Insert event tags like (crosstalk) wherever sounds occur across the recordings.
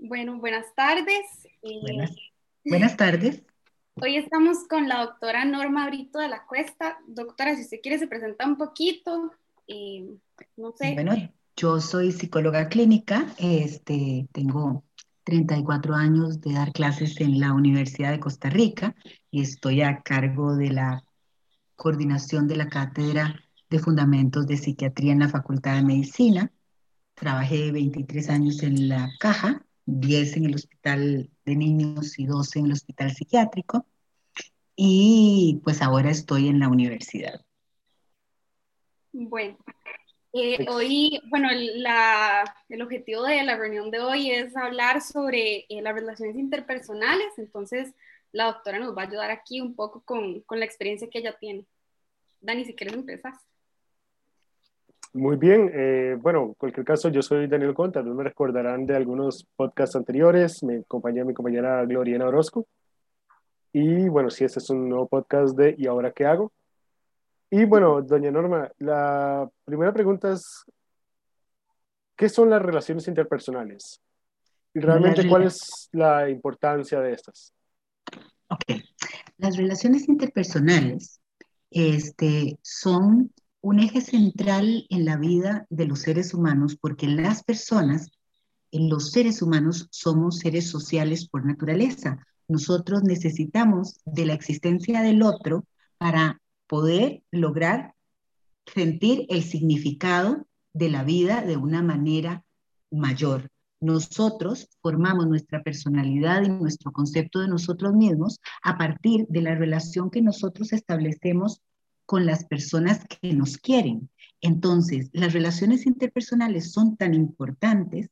Bueno, buenas tardes. Eh, buenas, tardes. (laughs) Hoy estamos con la doctora Norma Brito de la Cuesta. Doctora, si usted quiere se presenta un poquito, eh, no sé. Bueno, yo soy psicóloga clínica, este, tengo 34 años de dar clases en la Universidad de Costa Rica y estoy a cargo de la coordinación de la cátedra de fundamentos de psiquiatría en la Facultad de Medicina. Trabajé 23 años en la caja 10 en el hospital de niños y 12 en el hospital psiquiátrico. Y pues ahora estoy en la universidad. Bueno, eh, hoy, bueno, la, el objetivo de la reunión de hoy es hablar sobre eh, las relaciones interpersonales, entonces la doctora nos va a ayudar aquí un poco con, con la experiencia que ella tiene. Dani, si quieres empezar. Muy bien, eh, bueno, en cualquier caso, yo soy Daniel Conta, me recordarán de algunos podcasts anteriores, me acompaña mi compañera Gloriana Orozco. Y bueno, sí, este es un nuevo podcast de ¿Y ahora qué hago? Y bueno, doña Norma, la primera pregunta es, ¿qué son las relaciones interpersonales? Y realmente, ¿cuál es la importancia de estas? Ok, las relaciones interpersonales este, son un eje central en la vida de los seres humanos porque las personas, los seres humanos, somos seres sociales por naturaleza. Nosotros necesitamos de la existencia del otro para poder lograr sentir el significado de la vida de una manera mayor. Nosotros formamos nuestra personalidad y nuestro concepto de nosotros mismos a partir de la relación que nosotros establecemos con las personas que nos quieren. Entonces, las relaciones interpersonales son tan importantes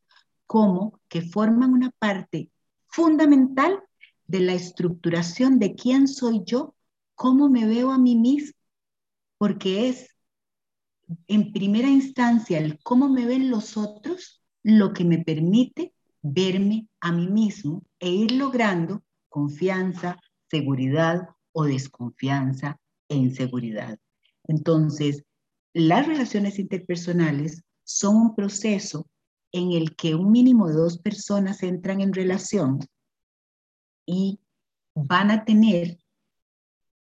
como que forman una parte fundamental de la estructuración de quién soy yo, cómo me veo a mí mismo, porque es en primera instancia el cómo me ven los otros lo que me permite verme a mí mismo e ir logrando confianza, seguridad o desconfianza e inseguridad. Entonces, las relaciones interpersonales son un proceso en el que un mínimo de dos personas entran en relación y van a tener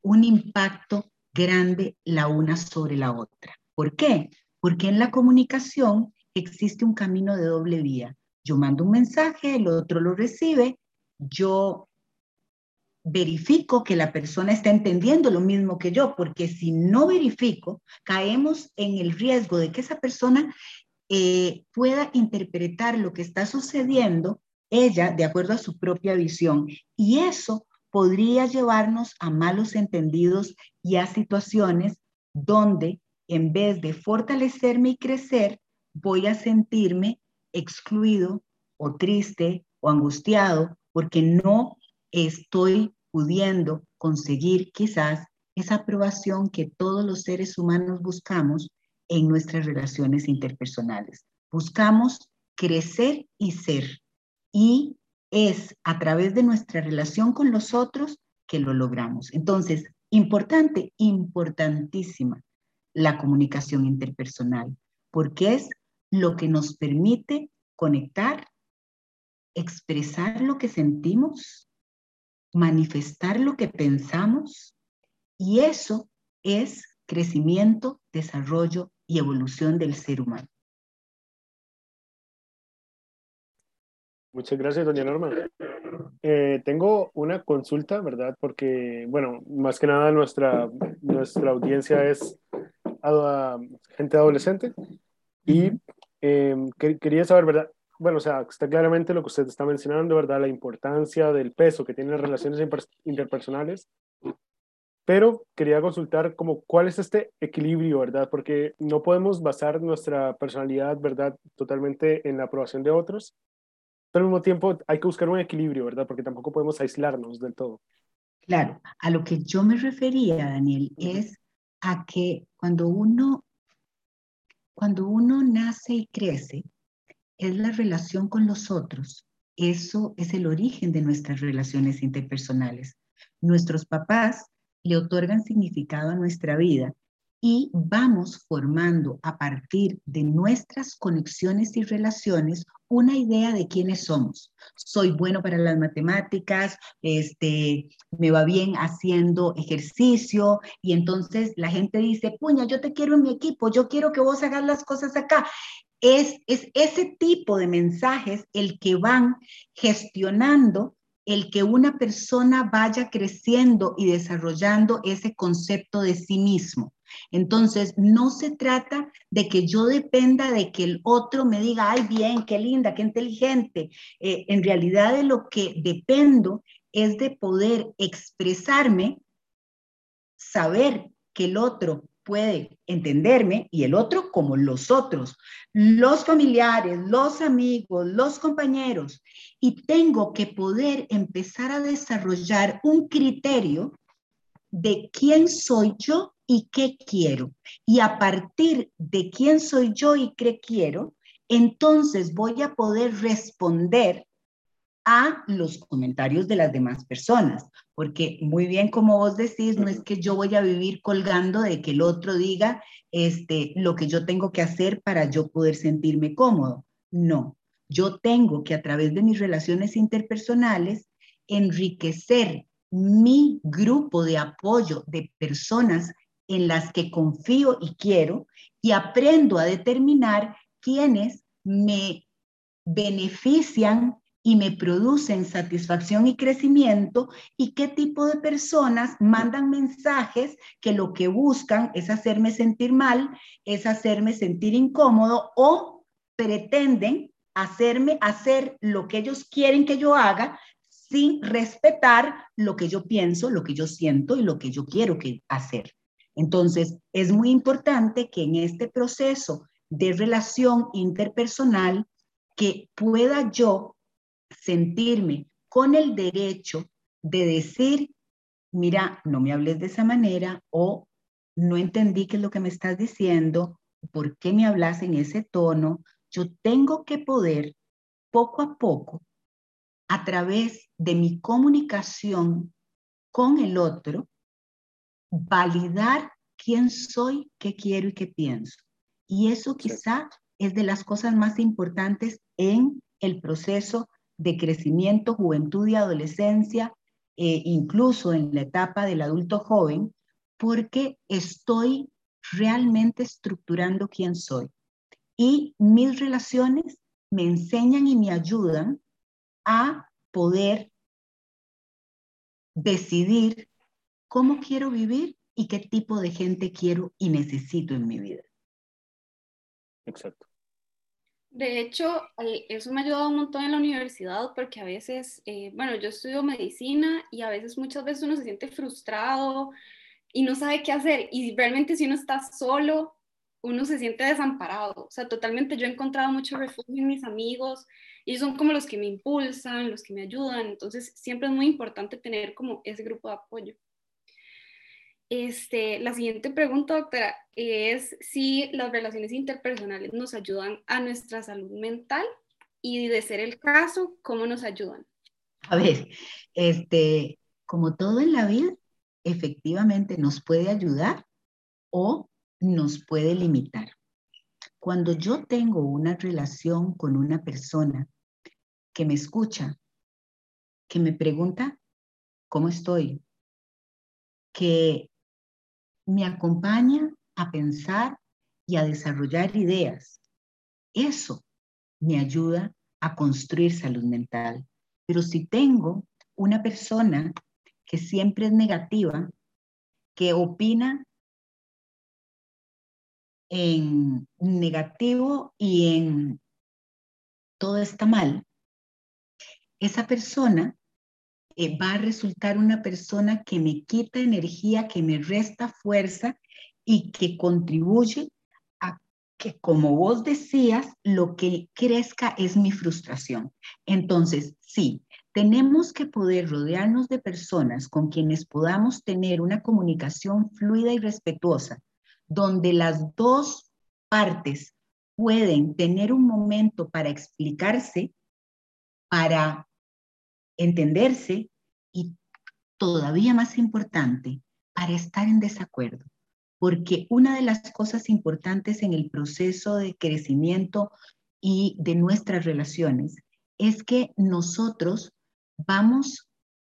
un impacto grande la una sobre la otra. ¿Por qué? Porque en la comunicación existe un camino de doble vía. Yo mando un mensaje, el otro lo recibe, yo verifico que la persona está entendiendo lo mismo que yo, porque si no verifico, caemos en el riesgo de que esa persona eh, pueda interpretar lo que está sucediendo, ella, de acuerdo a su propia visión. Y eso podría llevarnos a malos entendidos y a situaciones donde en vez de fortalecerme y crecer, voy a sentirme excluido o triste o angustiado porque no estoy pudiendo conseguir quizás esa aprobación que todos los seres humanos buscamos en nuestras relaciones interpersonales. Buscamos crecer y ser. Y es a través de nuestra relación con los otros que lo logramos. Entonces, importante, importantísima la comunicación interpersonal, porque es lo que nos permite conectar, expresar lo que sentimos manifestar lo que pensamos y eso es crecimiento, desarrollo y evolución del ser humano. Muchas gracias, doña Norma. Eh, tengo una consulta, ¿verdad? Porque, bueno, más que nada nuestra, nuestra audiencia es gente adolescente y em, quería saber, ¿verdad? Bueno, o sea, está claramente lo que usted está mencionando, ¿verdad? La importancia del peso que tienen las relaciones interpersonales. Pero quería consultar como cuál es este equilibrio, ¿verdad? Porque no podemos basar nuestra personalidad, ¿verdad? Totalmente en la aprobación de otros. Pero al mismo tiempo hay que buscar un equilibrio, ¿verdad? Porque tampoco podemos aislarnos del todo. Claro, a lo que yo me refería, Daniel, es a que cuando uno, cuando uno nace y crece, es la relación con los otros. Eso es el origen de nuestras relaciones interpersonales. Nuestros papás le otorgan significado a nuestra vida y vamos formando a partir de nuestras conexiones y relaciones una idea de quiénes somos. Soy bueno para las matemáticas, este, me va bien haciendo ejercicio y entonces la gente dice, puña, yo te quiero en mi equipo, yo quiero que vos hagas las cosas acá. Es, es ese tipo de mensajes el que van gestionando el que una persona vaya creciendo y desarrollando ese concepto de sí mismo. Entonces, no se trata de que yo dependa de que el otro me diga, ay, bien, qué linda, qué inteligente. Eh, en realidad de lo que dependo es de poder expresarme, saber que el otro puede entenderme y el otro como los otros, los familiares, los amigos, los compañeros. Y tengo que poder empezar a desarrollar un criterio de quién soy yo y qué quiero. Y a partir de quién soy yo y qué quiero, entonces voy a poder responder a los comentarios de las demás personas, porque muy bien como vos decís, no es que yo voy a vivir colgando de que el otro diga este, lo que yo tengo que hacer para yo poder sentirme cómodo. No, yo tengo que a través de mis relaciones interpersonales enriquecer mi grupo de apoyo de personas en las que confío y quiero y aprendo a determinar quiénes me benefician y me producen satisfacción y crecimiento y qué tipo de personas mandan mensajes que lo que buscan es hacerme sentir mal, es hacerme sentir incómodo o pretenden hacerme hacer lo que ellos quieren que yo haga sin respetar lo que yo pienso, lo que yo siento y lo que yo quiero que hacer. Entonces, es muy importante que en este proceso de relación interpersonal, que pueda yo sentirme con el derecho de decir, mira, no me hables de esa manera o no entendí qué es lo que me estás diciendo, por qué me hablas en ese tono. Yo tengo que poder poco a poco, a través de mi comunicación con el otro, validar quién soy, qué quiero y qué pienso. Y eso quizá es de las cosas más importantes en el proceso de crecimiento, juventud y adolescencia, e incluso en la etapa del adulto joven, porque estoy realmente estructurando quién soy. Y mis relaciones me enseñan y me ayudan a poder decidir cómo quiero vivir y qué tipo de gente quiero y necesito en mi vida. Exacto. De hecho, eso me ha ayudado un montón en la universidad porque a veces, eh, bueno, yo estudio medicina y a veces, muchas veces uno se siente frustrado y no sabe qué hacer. Y realmente si uno está solo, uno se siente desamparado. O sea, totalmente yo he encontrado mucho refugio en mis amigos y son como los que me impulsan, los que me ayudan. Entonces, siempre es muy importante tener como ese grupo de apoyo. Este, la siguiente pregunta, doctora, es si las relaciones interpersonales nos ayudan a nuestra salud mental y de ser el caso, ¿cómo nos ayudan? A ver, este, como todo en la vida, efectivamente nos puede ayudar o nos puede limitar. Cuando yo tengo una relación con una persona que me escucha, que me pregunta cómo estoy, que me acompaña a pensar y a desarrollar ideas. Eso me ayuda a construir salud mental. Pero si tengo una persona que siempre es negativa, que opina en negativo y en todo está mal, esa persona eh, va a resultar una persona que me quita energía, que me resta fuerza y que contribuye a que, como vos decías, lo que crezca es mi frustración. Entonces, sí, tenemos que poder rodearnos de personas con quienes podamos tener una comunicación fluida y respetuosa, donde las dos partes pueden tener un momento para explicarse, para entenderse y todavía más importante, para estar en desacuerdo. porque una de las cosas importantes en el proceso de crecimiento y de nuestras relaciones es que nosotros vamos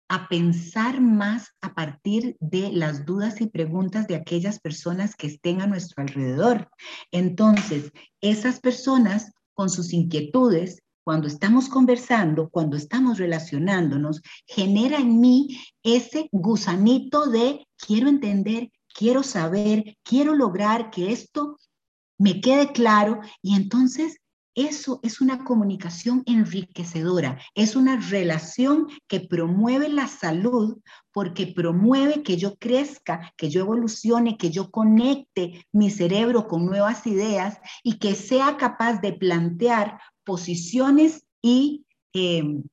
a pensar más a partir de las dudas y preguntas de aquellas personas que estén a nuestro alrededor. Entonces, esas personas con sus inquietudes, cuando estamos conversando, cuando estamos relacionándonos, genera en mí ese gusanito de quiero entender, quiero saber, quiero lograr que esto me quede claro. Y entonces eso es una comunicación enriquecedora, es una relación que promueve la salud porque promueve que yo crezca, que yo evolucione, que yo conecte mi cerebro con nuevas ideas y que sea capaz de plantear posiciones y, em,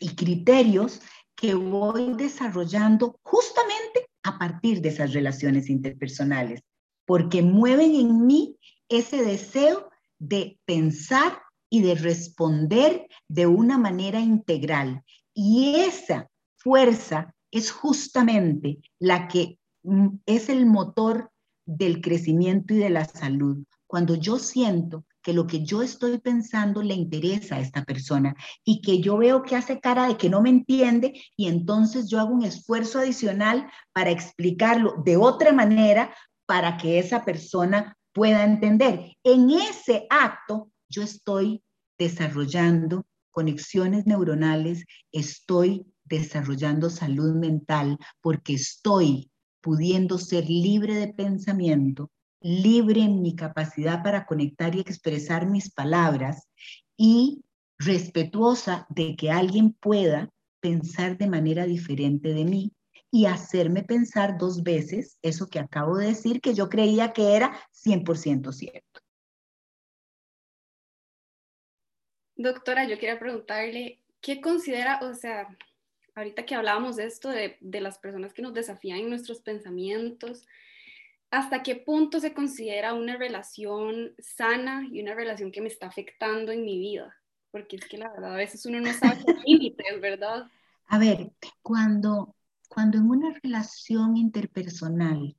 y criterios que voy desarrollando justamente a partir de esas relaciones interpersonales, porque mueven en mí ese deseo de pensar y de responder de una manera integral. Y esa fuerza es justamente la que mm, es el motor del crecimiento y de la salud. Cuando yo siento que lo que yo estoy pensando le interesa a esta persona y que yo veo que hace cara de que no me entiende y entonces yo hago un esfuerzo adicional para explicarlo de otra manera para que esa persona pueda entender. En ese acto yo estoy desarrollando conexiones neuronales, estoy desarrollando salud mental porque estoy pudiendo ser libre de pensamiento, libre en mi capacidad para conectar y expresar mis palabras y respetuosa de que alguien pueda pensar de manera diferente de mí y hacerme pensar dos veces eso que acabo de decir, que yo creía que era 100% cierto. Doctora, yo quería preguntarle, ¿qué considera, o sea, ahorita que hablábamos de esto, de, de las personas que nos desafían en nuestros pensamientos, ¿hasta qué punto se considera una relación sana y una relación que me está afectando en mi vida? Porque es que la verdad, a veces uno no sabe los (laughs) límites, ¿verdad? A ver, cuando cuando en una relación interpersonal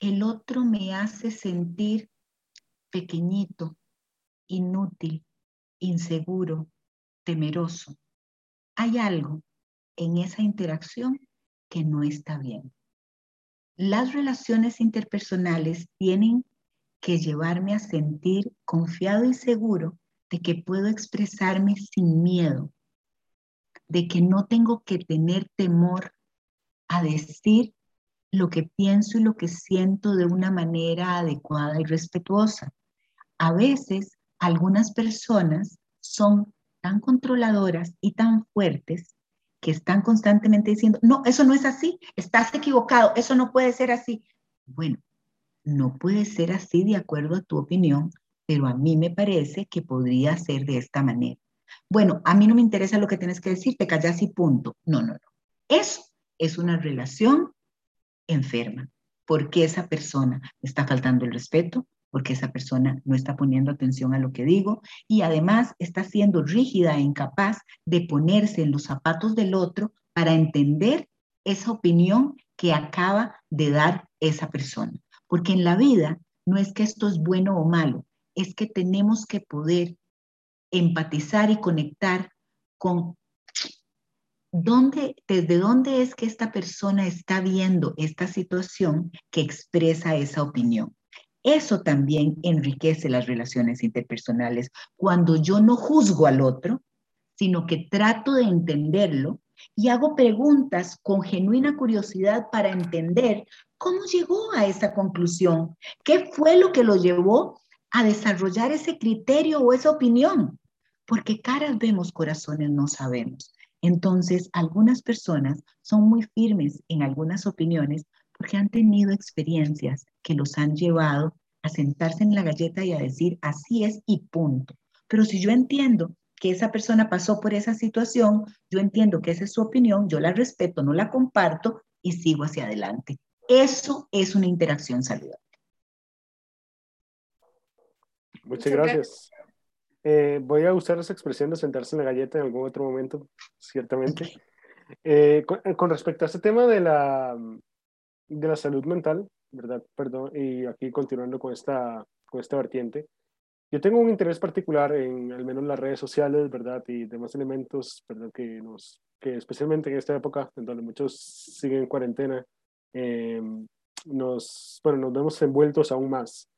el otro me hace sentir pequeñito, inútil, inseguro, temeroso, hay algo en esa interacción que no está bien. Las relaciones interpersonales tienen que llevarme a sentir confiado y seguro de que puedo expresarme sin miedo, de que no tengo que tener temor a decir lo que pienso y lo que siento de una manera adecuada y respetuosa. A veces algunas personas son tan controladoras y tan fuertes que están constantemente diciendo, no, eso no es así, estás equivocado, eso no puede ser así. Bueno, no puede ser así de acuerdo a tu opinión, pero a mí me parece que podría ser de esta manera. Bueno, a mí no me interesa lo que tienes que decir, te callas y punto. No, no, no. Eso es una relación enferma, porque esa persona está faltando el respeto, porque esa persona no está poniendo atención a lo que digo y además está siendo rígida e incapaz de ponerse en los zapatos del otro para entender esa opinión que acaba de dar esa persona. Porque en la vida no es que esto es bueno o malo, es que tenemos que poder empatizar y conectar con dónde, desde dónde es que esta persona está viendo esta situación que expresa esa opinión. Eso también enriquece las relaciones interpersonales. Cuando yo no juzgo al otro, sino que trato de entenderlo y hago preguntas con genuina curiosidad para entender cómo llegó a esa conclusión, qué fue lo que lo llevó a desarrollar ese criterio o esa opinión porque caras vemos, corazones no sabemos. Entonces, algunas personas son muy firmes en algunas opiniones porque han tenido experiencias que los han llevado a sentarse en la galleta y a decir así es y punto. Pero si yo entiendo que esa persona pasó por esa situación, yo entiendo que esa es su opinión, yo la respeto, no la comparto y sigo hacia adelante. Eso es una interacción saludable. Muchas gracias. Eh, voy a usar esa expresión de sentarse en la galleta en algún otro momento, ciertamente. Eh, con, respecto a este tema de la, de la salud mental, ¿verdad? Perdón, y aquí continuando con esta, con esta vertiente. Yo tengo un interés particular en al menos las redes sociales, ¿verdad? Y demás elementos, ¿verdad? Que, nos, que especialmente en esta época, en donde muchos siguen en cuarentena, em, nos, bueno, nos vemos envueltos aún más.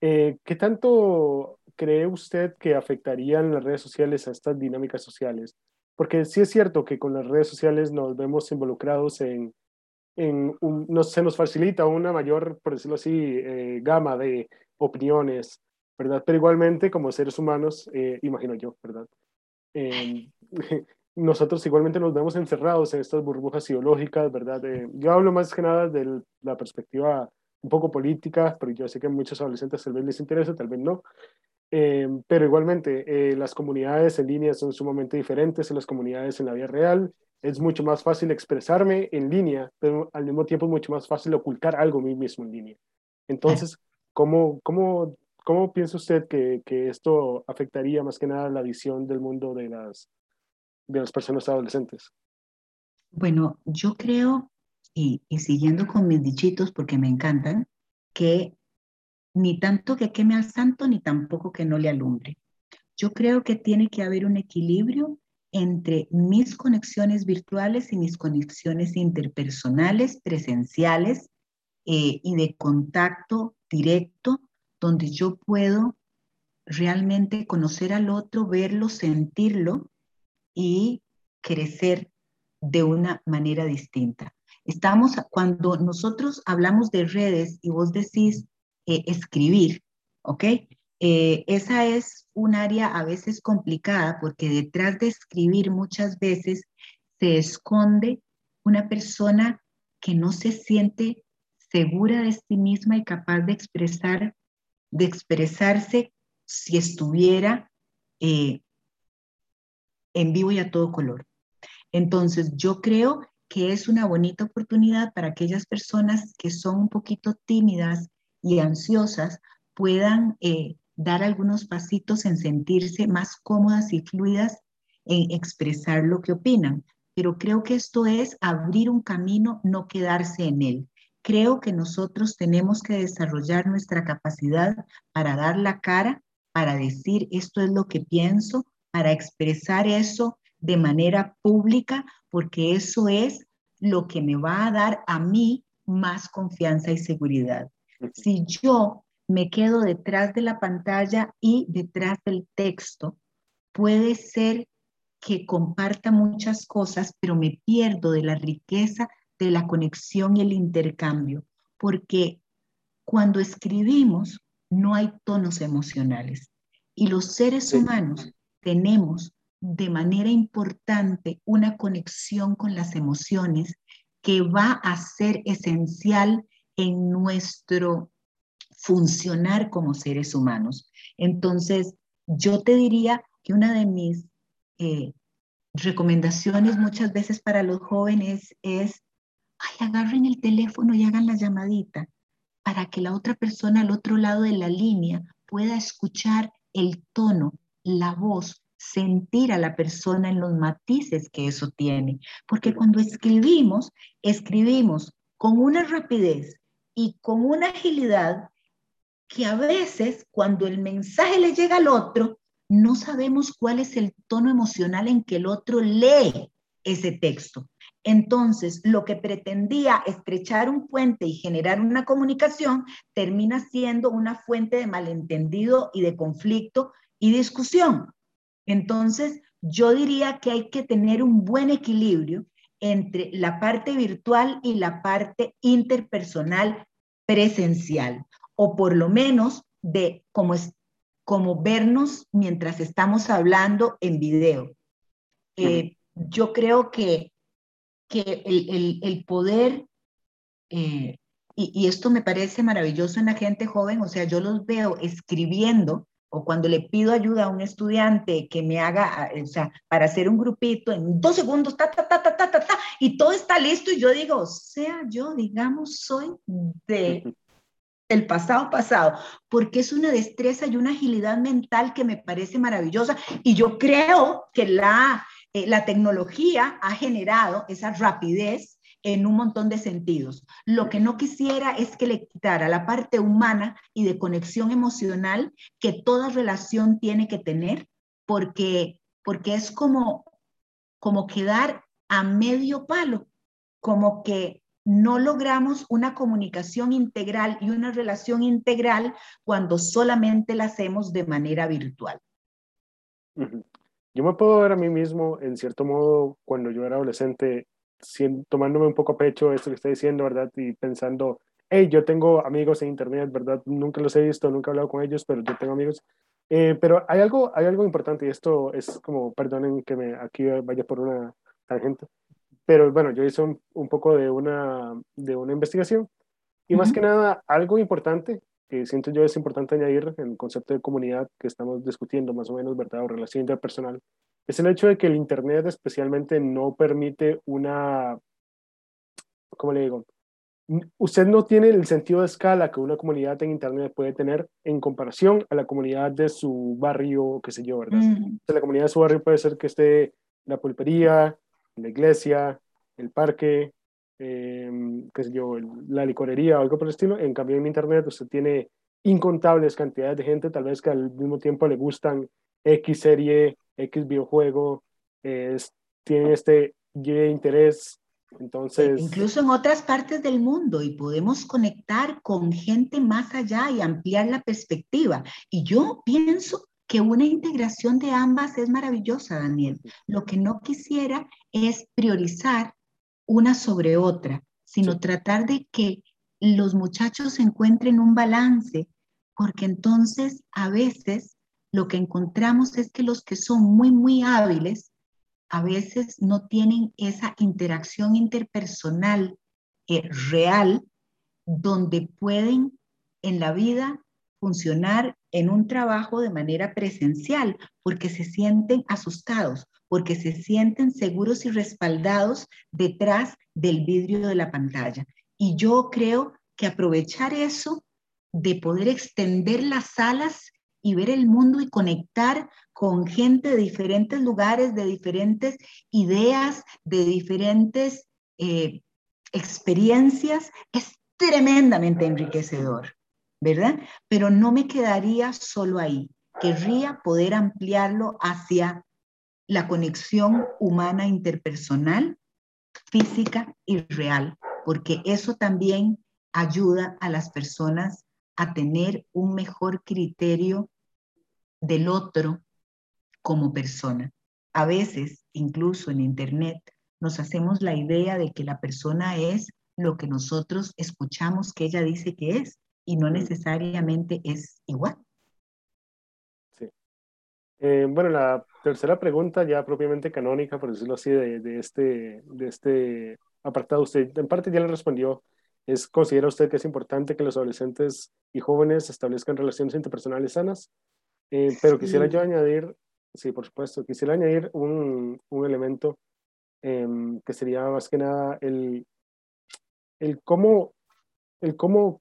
Eh, ¿Qué tanto cree usted que afectarían las redes sociales a estas dinámicas sociales? Porque sí es cierto que con las redes sociales nos vemos involucrados en, en un, se nos facilita una mayor, por decirlo así, eh, gama de opiniones, ¿verdad? Pero igualmente como seres humanos, eh, imagino yo, ¿verdad? Em, (laughs) nosotros igualmente nos vemos encerrados en estas burbujas ideológicas, ¿verdad? Eh, yo hablo más que nada de la perspectiva un poco política, pero yo sé que a muchos adolescentes tal vez les interesa, tal vez no. Eh, pero igualmente, eh, las comunidades en línea son sumamente diferentes a las comunidades en la vida real. Es mucho más fácil expresarme en línea, pero al mismo tiempo es mucho más fácil ocultar algo a mí mismo en línea. Entonces, ¿cómo, cómo, cómo piensa usted que, que esto afectaría más que nada la visión del mundo de las, de las personas adolescentes? Bueno, yo creo, y, y siguiendo con mis dichitos porque me encantan, que ni tanto que queme al santo, ni tampoco que no le alumbre. Yo creo que tiene que haber un equilibrio entre mis conexiones virtuales y mis conexiones interpersonales, presenciales eh, y de contacto directo, donde yo puedo realmente conocer al otro, verlo, sentirlo y crecer de una manera distinta. Estamos, cuando nosotros hablamos de redes y vos decís, eh, escribir, ¿ok? Eh, esa es un área a veces complicada porque detrás de escribir muchas veces se esconde una persona que no se siente segura de sí misma y capaz de expresar, de expresarse si estuviera eh, en vivo y a todo color. Entonces, yo creo que es una bonita oportunidad para aquellas personas que son un poquito tímidas, y ansiosas puedan eh, dar algunos pasitos en sentirse más cómodas y fluidas en expresar lo que opinan. Pero creo que esto es abrir un camino, no quedarse en él. Creo que nosotros tenemos que desarrollar nuestra capacidad para dar la cara, para decir esto es lo que pienso, para expresar eso de manera pública, porque eso es lo que me va a dar a mí más confianza y seguridad. Si yo me quedo detrás de la pantalla y detrás del texto, puede ser que comparta muchas cosas, pero me pierdo de la riqueza de la conexión y el intercambio, porque cuando escribimos no hay tonos emocionales. Y los seres humanos tenemos de manera importante una conexión con las emociones que va a ser esencial en nuestro funcionar como seres humanos. Entonces, yo te diría que una de mis eh, recomendaciones muchas veces para los jóvenes es, ay, agarren el teléfono y hagan la llamadita para que la otra persona al otro lado de la línea pueda escuchar el tono, la voz, sentir a la persona en los matices que eso tiene. Porque cuando escribimos, escribimos con una rapidez y con una agilidad que a veces cuando el mensaje le llega al otro, no sabemos cuál es el tono emocional en que el otro lee ese texto. Entonces, lo que pretendía estrechar un puente y generar una comunicación termina siendo una fuente de malentendido y de conflicto y discusión. Entonces, yo diría que hay que tener un buen equilibrio entre la parte virtual y la parte interpersonal presencial, o por lo menos de como, es, como vernos mientras estamos hablando en video. Eh, yo creo que, que el, el, poder, eh, y, y, esto me parece maravilloso en la gente joven, o sea, yo los veo escribiendo o cuando le pido ayuda a un estudiante que me haga, o sea, para hacer un grupito en dos segundos, ta, ta, ta, ta, ta, ta, ta, y todo está listo y yo digo, o sea, yo, digamos, soy de (laughs) el pasado pasado, porque es una destreza y una agilidad mental que me parece maravillosa y yo creo que la, eh, la tecnología ha generado esa rapidez en un montón de sentidos. Lo que no quisiera es que le quitara la parte humana y de conexión emocional que toda relación tiene que tener, porque, porque es como, como quedar a medio palo, como que no logramos una comunicación integral y una relación integral cuando solamente la hacemos de manera virtual. Yo me puedo ver a mí mismo, en cierto modo, cuando yo era adolescente, tomándome un poco a pecho esto que está diciendo, ¿verdad? Y pensando, hey, yo tengo amigos en Internet, ¿verdad? Nunca los he visto, nunca he hablado con ellos, pero yo tengo amigos. Eh, pero hay algo, hay algo importante y esto es como, perdonen que me aquí vaya por una tangente, pero bueno, yo hice un, un poco de una, de una investigación y más que nada, algo importante que siento yo es importante añadir en el concepto de comunidad que estamos discutiendo más o menos, ¿verdad? O relación interpersonal, es el hecho de que el Internet especialmente no permite una, ¿cómo le digo? Usted no tiene el sentido de escala que una comunidad en Internet puede tener en comparación a la comunidad de su barrio, qué sé yo, ¿verdad? la comunidad de su barrio puede ser que esté la pulpería, la iglesia, el parque, eh, qué sé yo, la licorería o algo por el estilo. En cambio, en Internet usted tiene incontables cantidades de gente, tal vez que al mismo tiempo le gustan X serie, X videojuego, es, tiene este interés. Entonces. Incluso en otras partes del mundo y podemos conectar con gente más allá y ampliar la perspectiva. Y yo pienso que una integración de ambas es maravillosa, Daniel. Lo que no quisiera es priorizar una sobre otra, sino tratar de que los muchachos encuentren un balance, porque entonces a veces lo que encontramos es que los que son muy, muy hábiles, a veces no tienen esa interacción interpersonal eh, real donde pueden en la vida funcionar en un trabajo de manera presencial, porque se sienten asustados, porque se sienten seguros y respaldados detrás del vidrio de la pantalla. Y yo creo que aprovechar eso de poder extender las alas y ver el mundo y conectar con gente de diferentes lugares, de diferentes ideas, de diferentes eh, experiencias, es tremendamente enriquecedor, ¿verdad? Pero no me quedaría solo ahí. Querría poder ampliarlo hacia la conexión humana interpersonal, física y real, porque eso también ayuda a las personas a tener un mejor criterio del otro como persona. A veces, incluso en Internet, nos hacemos la idea de que la persona es lo que nosotros escuchamos que ella dice que es y no necesariamente es igual. Sí. Eh, bueno, la tercera pregunta, ya propiamente canónica, por decirlo así, de, de, este, de este apartado, usted en parte ya le respondió es, ¿Considera usted que es importante que los adolescentes y jóvenes establezcan relaciones interpersonales sanas? Eh, pero quisiera yo añadir, sí, por supuesto, quisiera añadir un, un elemento em, que sería más que nada el, el cómo, el cómo,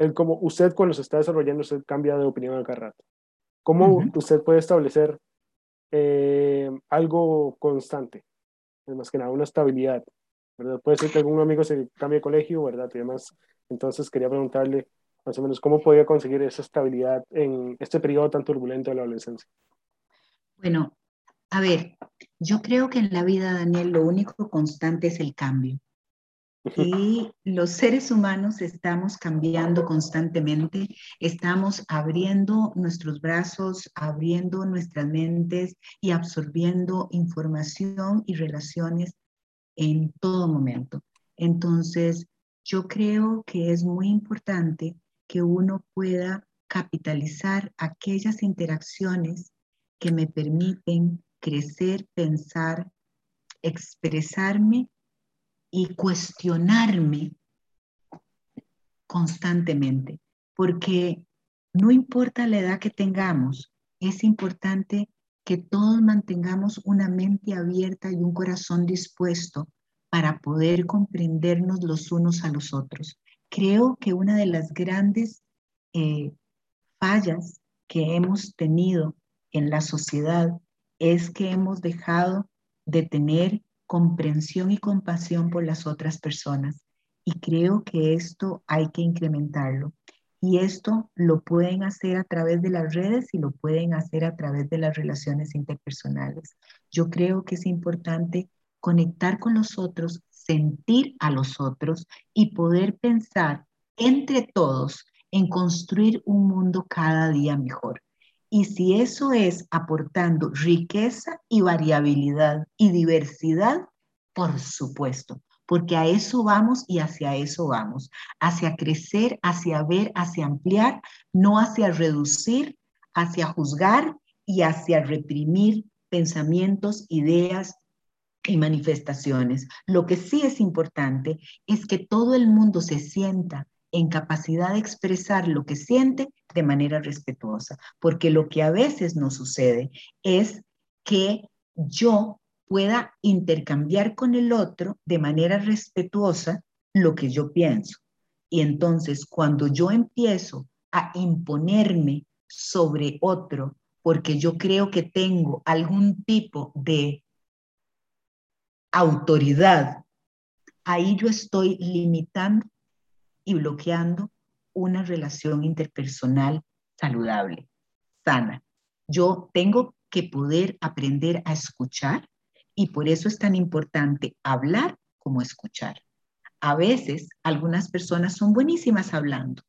el cómo usted cuando se está desarrollando, usted cambia de opinión a cada rato. ¿Cómo usted puede establecer eh, algo constante? Más que nada, una estabilidad Puede ser que algún amigo se cambie de colegio, ¿verdad? Y demás. Entonces quería preguntarle más o menos cómo podía conseguir esa estabilidad en este periodo tan turbulento de la adolescencia. Bueno, a ver, yo creo que en la vida, Daniel, lo único constante es el cambio. Y los seres humanos estamos cambiando constantemente, estamos abriendo nuestros brazos, abriendo nuestras mentes y absorbiendo información y relaciones en todo momento. Entonces, yo creo que es muy importante que uno pueda capitalizar aquellas interacciones que me permiten crecer, pensar, expresarme y cuestionarme constantemente, porque no importa la edad que tengamos, es importante que todos mantengamos una mente abierta y un corazón dispuesto para poder comprendernos los unos a los otros. Creo que una de las grandes eh, fallas que hemos tenido en la sociedad es que hemos dejado de tener comprensión y compasión por las otras personas. Y creo que esto hay que incrementarlo. Y esto lo pueden hacer a través de las redes y lo pueden hacer a través de las relaciones interpersonales. Yo creo que es importante conectar con los otros, sentir a los otros y poder pensar entre todos en construir un mundo cada día mejor. Y si eso es aportando riqueza y variabilidad y diversidad, por supuesto, porque a eso vamos y hacia eso vamos, hacia crecer, hacia ver, hacia ampliar, no hacia reducir, hacia juzgar y hacia reprimir pensamientos, ideas y manifestaciones. Lo que sí es importante es que todo el mundo se sienta en capacidad de expresar lo que siente de manera respetuosa, porque lo que a veces nos sucede es que yo pueda intercambiar con el otro de manera respetuosa lo que yo pienso. Y entonces cuando yo empiezo a imponerme sobre otro porque yo creo que tengo algún tipo de autoridad, ahí yo estoy limitando y bloqueando una relación interpersonal saludable, sana. Yo tengo que poder aprender a escuchar y por eso es tan importante hablar como escuchar. A veces algunas personas son buenísimas hablando,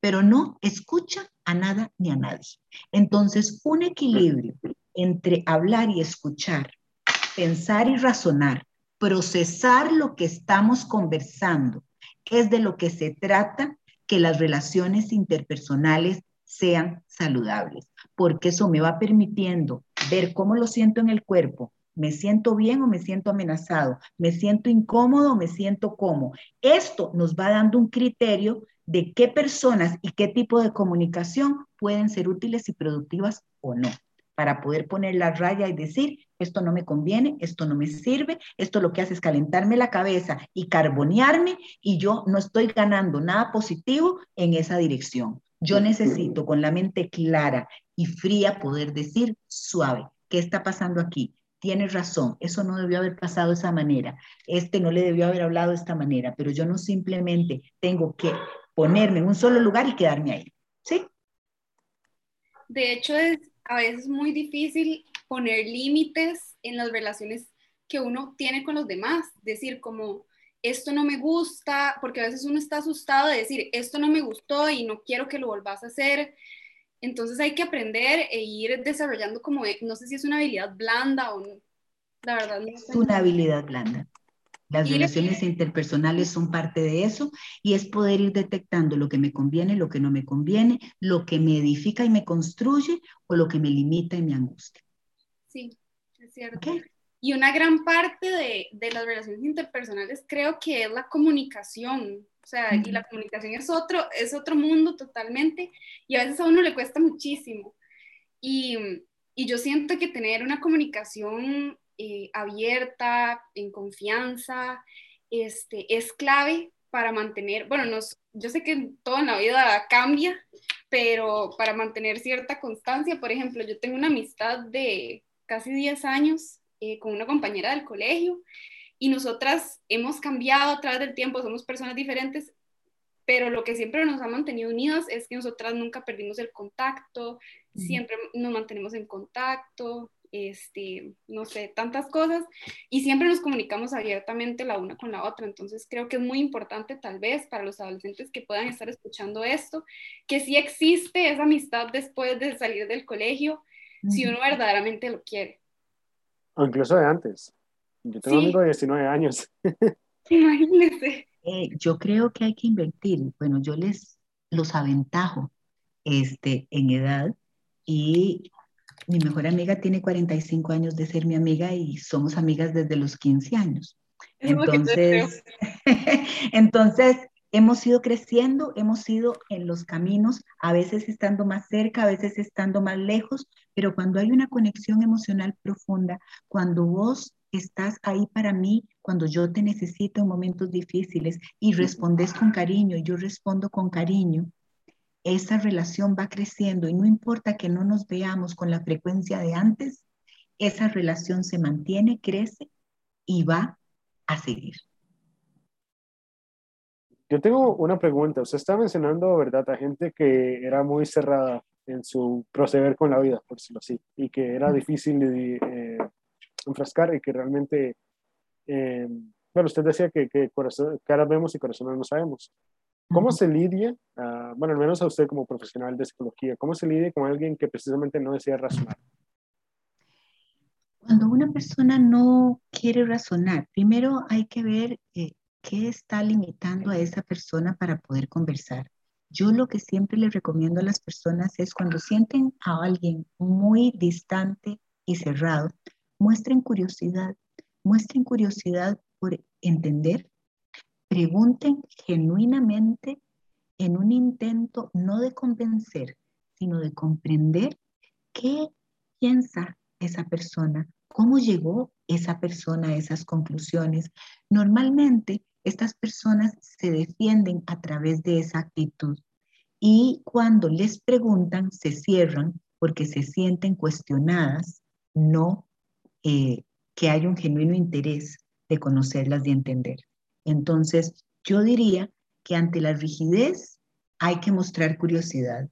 pero no escuchan a nada ni a nadie. Entonces, un equilibrio entre hablar y escuchar, pensar y razonar, procesar lo que estamos conversando es de lo que se trata que las relaciones interpersonales sean saludables, porque eso me va permitiendo ver cómo lo siento en el cuerpo, me siento bien o me siento amenazado, me siento incómodo o me siento cómodo. Esto nos va dando un criterio de qué personas y qué tipo de comunicación pueden ser útiles y productivas o no, para poder poner la raya y decir, esto no me conviene, esto no me sirve, esto lo que hace es calentarme la cabeza y carbonearme y yo no estoy ganando nada positivo en esa dirección. Yo necesito con la mente clara y fría poder decir suave, ¿qué está pasando aquí? Tienes razón, eso no debió haber pasado de esa manera, este no le debió haber hablado de esta manera, pero yo no simplemente tengo que ponerme en un solo lugar y quedarme ahí, ¿sí? De hecho, es a veces muy difícil poner límites en las relaciones que uno tiene con los demás, decir como esto no me gusta, porque a veces uno está asustado de decir esto no me gustó y no quiero que lo volvás a hacer. Entonces hay que aprender e ir desarrollando como, no sé si es una habilidad blanda o no, la verdad no Es una habilidad blanda. Las relaciones interpersonales son parte de eso y es poder ir detectando lo que me conviene, lo que no me conviene, lo que me edifica y me construye o lo que me limita y me angustia. Sí, es cierto. Y una gran parte de, de, las relaciones interpersonales creo que es la comunicación. O sea, y la comunicación es otro, es otro mundo totalmente y a veces a uno le cuesta muchísimo. Y, y yo siento que tener una comunicación eh, abierta, en confianza, este, es clave para mantener, bueno, nos, yo sé que todo en la vida cambia, pero para mantener cierta constancia, por ejemplo, yo tengo una amistad de casi 10 años eh, con una compañera del colegio y nosotras hemos cambiado a través del tiempo, somos personas diferentes, pero lo que siempre nos ha mantenido unidas es que nosotras nunca perdimos el contacto, siempre nos mantenemos en contacto, este, no sé, tantas cosas y siempre nos comunicamos abiertamente la una con la otra. Entonces creo que es muy importante tal vez para los adolescentes que puedan estar escuchando esto, que sí existe esa amistad después de salir del colegio, si uno verdaderamente lo quiere. O incluso de antes. Yo tengo un amigo de 19 años. (laughs) Imagínese. Eh, yo creo que hay que invertir. Bueno, yo les los aventajo este, en edad y mi mejor amiga tiene 45 años de ser mi amiga y somos amigas desde los 15 años. Entonces, (laughs) entonces, hemos ido creciendo, hemos ido en los caminos, a veces estando más cerca, a veces estando más lejos, pero cuando hay una conexión emocional profunda, cuando vos estás ahí para mí, cuando yo te necesito en momentos difíciles y respondes con cariño y yo respondo con cariño, esa relación va creciendo y no importa que no nos veamos con la frecuencia de antes, esa relación se mantiene, crece y va a seguir. Yo tengo una pregunta. Usted está mencionando, ¿verdad?, a gente que era muy cerrada en su proceder con la vida, por decirlo así, y que era difícil de eh, enfrascar y que realmente, eh, bueno, usted decía que, que corazón, cara vemos y corazón no sabemos. ¿Cómo se lidia, uh, bueno, al menos a usted como profesional de psicología, cómo se lidia con alguien que precisamente no desea razonar? Cuando una persona no quiere razonar, primero hay que ver eh, qué está limitando a esa persona para poder conversar. Yo lo que siempre le recomiendo a las personas es cuando sienten a alguien muy distante y cerrado, muestren curiosidad, muestren curiosidad por entender, pregunten genuinamente en un intento no de convencer, sino de comprender qué piensa esa persona, cómo llegó esa persona a esas conclusiones. Normalmente estas personas se defienden a través de esa actitud y cuando les preguntan se cierran porque se sienten cuestionadas, no eh, que hay un genuino interés de conocerlas y entender. Entonces, yo diría que ante la rigidez hay que mostrar curiosidad.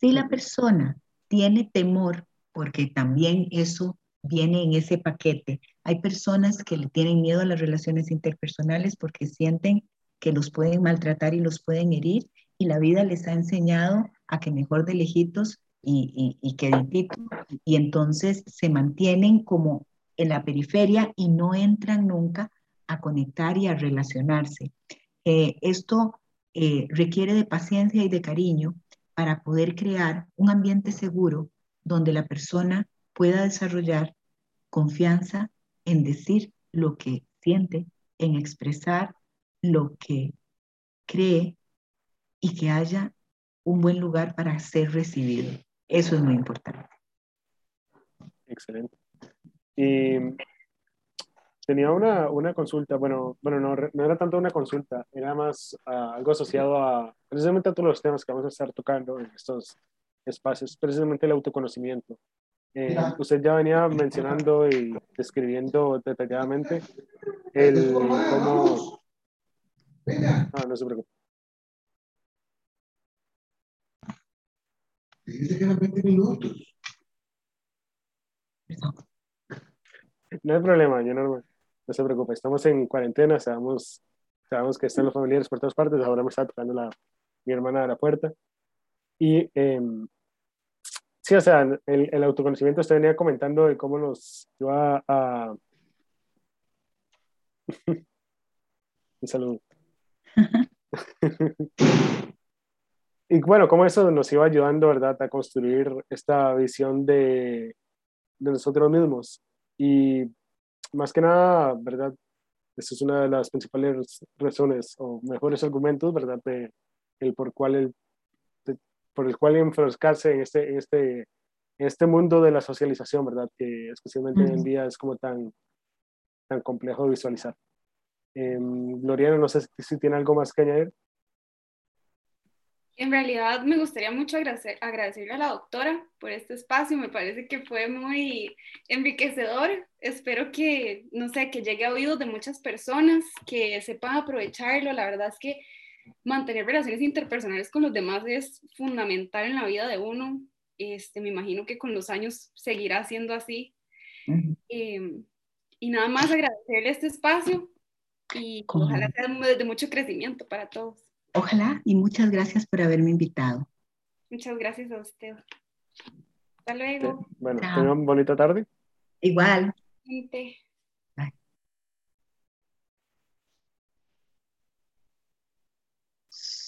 Si la persona tiene temor, porque también eso viene en ese paquete, hay personas que le tienen miedo a las relaciones interpersonales porque sienten que los pueden maltratar y los pueden herir y la vida les ha enseñado a que mejor de lejitos y, y, y que y entonces se mantienen como en la periferia y no entran nunca a conectar y a relacionarse. Eh, esto eh, requiere de paciencia y de cariño para poder crear un ambiente seguro donde la persona pueda desarrollar confianza en decir lo que siente, en expresar lo que cree y que haya un buen lugar para ser recibido. Eso es muy importante. Excelente. Y tenía una, una consulta, bueno, bueno no, no, era tanto una consulta, era más uh, algo asociado a precisamente a todos los temas que vamos a estar tocando en estos espacios, precisamente el autoconocimiento. Eh, usted ya venía mencionando y describiendo detalladamente el cómo... Ah, no se preocupe. Dice que 20 minutos. No hay problema, yo no, no se preocupe. Estamos en cuarentena, sabemos, sabemos que están los familiares por todas partes. Ahora me está tocando la, mi hermana a la puerta. Y eh, Sí, o sea, el, el, autoconocimiento usted venía comentando de cómo nos lleva a... (laughs) Un saludo. (laughs) y bueno, cómo eso nos iba ayudando, ¿verdad?, a construir esta visión de, de nosotros mismos. Y más que nada, ¿verdad? Esa es una de las principales razones o mejores argumentos, ¿verdad?, de el por cuál el por el cual enfrascarse en este, en este, en este mundo de la socialización, ¿verdad? Que especialmente hoy en día es como tan, tan complejo de visualizar. Eh, Gloriana, no sé si tiene algo más que añadir. En realidad me gustaría mucho agradecer, agradecerle a la doctora por este espacio, me parece que fue muy enriquecedor, espero que, no sé, que llegue a oídos de muchas personas, que sepan aprovecharlo, la verdad es que mantener relaciones interpersonales con los demás es fundamental en la vida de uno. Este, me imagino que con los años seguirá siendo así. Em, y nada más agradecerle este espacio y ojalá sea de mucho crecimiento para todos. Ojalá y muchas gracias por haberme invitado. Muchas gracias a usted. Hasta luego. Bueno, tengan bonita tarde. Igual.